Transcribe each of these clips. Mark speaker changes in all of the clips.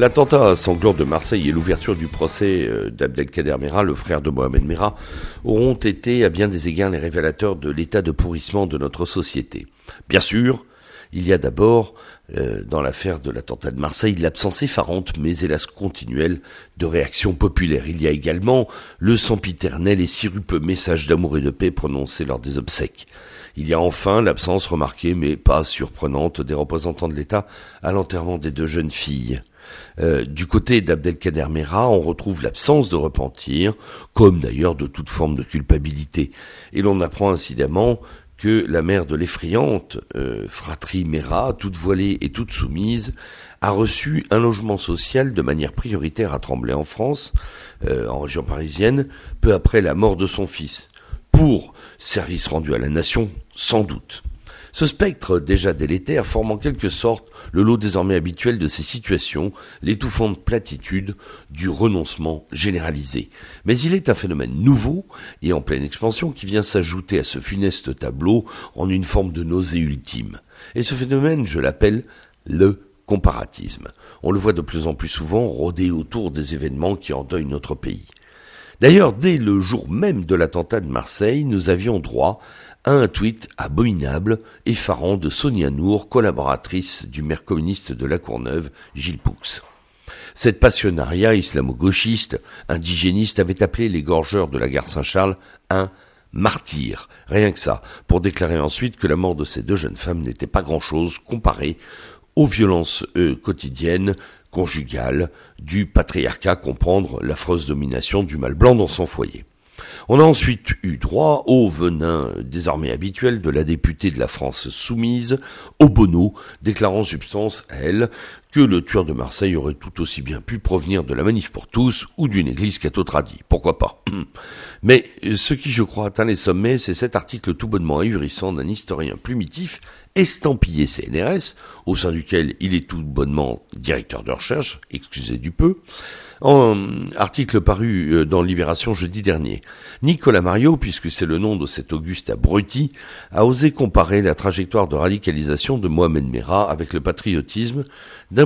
Speaker 1: L'attentat sanglant de Marseille et l'ouverture du procès euh, d'Abdelkader Mera, le frère de Mohamed Mera, auront été à bien des égards les révélateurs de l'état de pourrissement de notre société. Bien sûr, il y a d'abord, euh, dans l'affaire de l'attentat de Marseille, l'absence effarante, mais hélas continuelle, de réactions populaires. Il y a également le sempiternel et sirupeux message d'amour et de paix prononcé lors des obsèques. Il y a enfin l'absence remarquée, mais pas surprenante, des représentants de l'État à l'enterrement des deux jeunes filles. Euh, du côté d'Abdelkader Mera, on retrouve l'absence de repentir, comme d'ailleurs de toute forme de culpabilité. Et l'on apprend incidemment que la mère de l'effrayante euh, fratrie Mera, toute voilée et toute soumise, a reçu un logement social de manière prioritaire à Tremblay en France, euh, en région parisienne, peu après la mort de son fils, pour service rendu à la nation, sans doute. Ce spectre déjà délétère forme en quelque sorte le lot désormais habituel de ces situations, l'étouffante platitude du renoncement généralisé. Mais il est un phénomène nouveau et en pleine expansion qui vient s'ajouter à ce funeste tableau en une forme de nausée ultime. Et ce phénomène, je l'appelle le comparatisme. On le voit de plus en plus souvent rôder autour des événements qui endeuillent notre pays. D'ailleurs, dès le jour même de l'attentat de Marseille, nous avions droit un tweet abominable, effarant de Sonia Nour, collaboratrice du maire communiste de La Courneuve, Gilles Poux. Cette passionnariat islamo-gauchiste, indigéniste, avait appelé les gorgeurs de la gare Saint-Charles un martyr, rien que ça, pour déclarer ensuite que la mort de ces deux jeunes femmes n'était pas grand-chose comparée aux violences quotidiennes conjugale du patriarcat, comprendre l'affreuse domination du mal blanc dans son foyer. On a ensuite eu droit au venin désormais habituel de la députée de la France soumise, Obono, déclarant substance, elle, que le tueur de Marseille aurait tout aussi bien pu provenir de la manif pour tous ou d'une église catho-tradie. Pourquoi pas? Mais ce qui, je crois, atteint les sommets, c'est cet article tout bonnement ahurissant d'un historien plumitif estampillé CNRS, au sein duquel il est tout bonnement directeur de recherche, excusez du peu, en article paru euh, dans Libération jeudi dernier. Nicolas Mario, puisque c'est le nom de cet Auguste abruti, a osé comparer la trajectoire de radicalisation de Mohamed Merah avec le patriotisme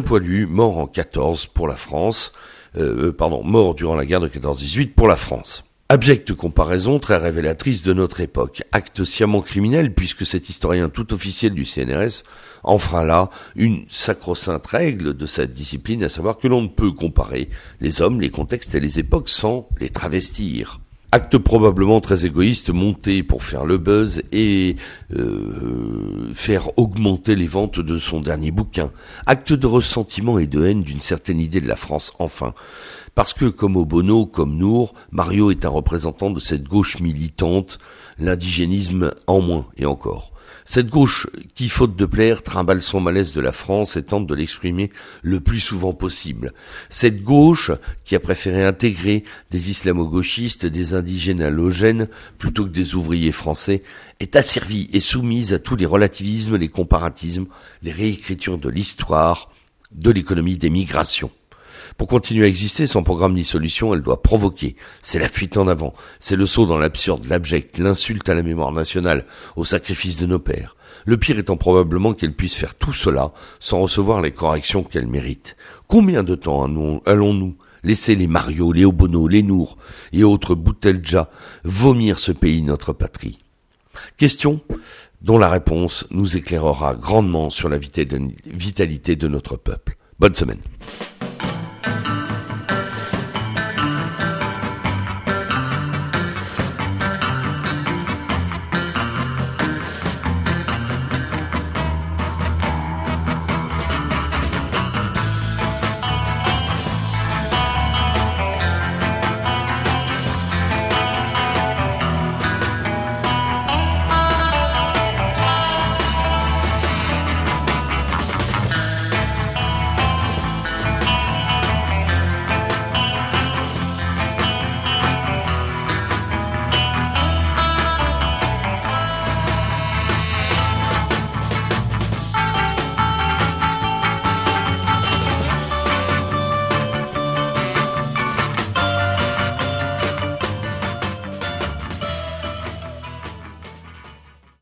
Speaker 1: poilu mort en 14 pour la France, euh, euh, pardon, mort durant la guerre de 14-18 pour la France. Abjecte comparaison très révélatrice de notre époque, acte sciemment criminel puisque cet historien tout officiel du CNRS enfreint là une sacro-sainte règle de cette discipline, à savoir que l'on ne peut comparer les hommes, les contextes et les époques sans les travestir. Acte probablement très égoïste monté pour faire le buzz et euh, faire augmenter les ventes de son dernier bouquin. Acte de ressentiment et de haine d'une certaine idée de la France enfin. Parce que, comme Obono, comme Nour, Mario est un représentant de cette gauche militante, l'indigénisme en moins et encore. Cette gauche qui, faute de plaire, trimballe son malaise de la France et tente de l'exprimer le plus souvent possible. Cette gauche qui a préféré intégrer des islamo-gauchistes, des indigènes halogènes, plutôt que des ouvriers français, est asservie et soumise à tous les relativismes, les comparatismes, les réécritures de l'histoire, de l'économie des migrations. Pour continuer à exister sans programme ni solution, elle doit provoquer. C'est la fuite en avant. C'est le saut dans l'absurde, l'abject, l'insulte à la mémoire nationale, au sacrifice de nos pères. Le pire étant probablement qu'elle puisse faire tout cela sans recevoir les corrections qu'elle mérite. Combien de temps allons-nous laisser les Mario, les Obono, les Nour et autres Boutelja vomir ce pays, notre patrie? Question dont la réponse nous éclairera grandement sur la vitalité de notre peuple. Bonne semaine.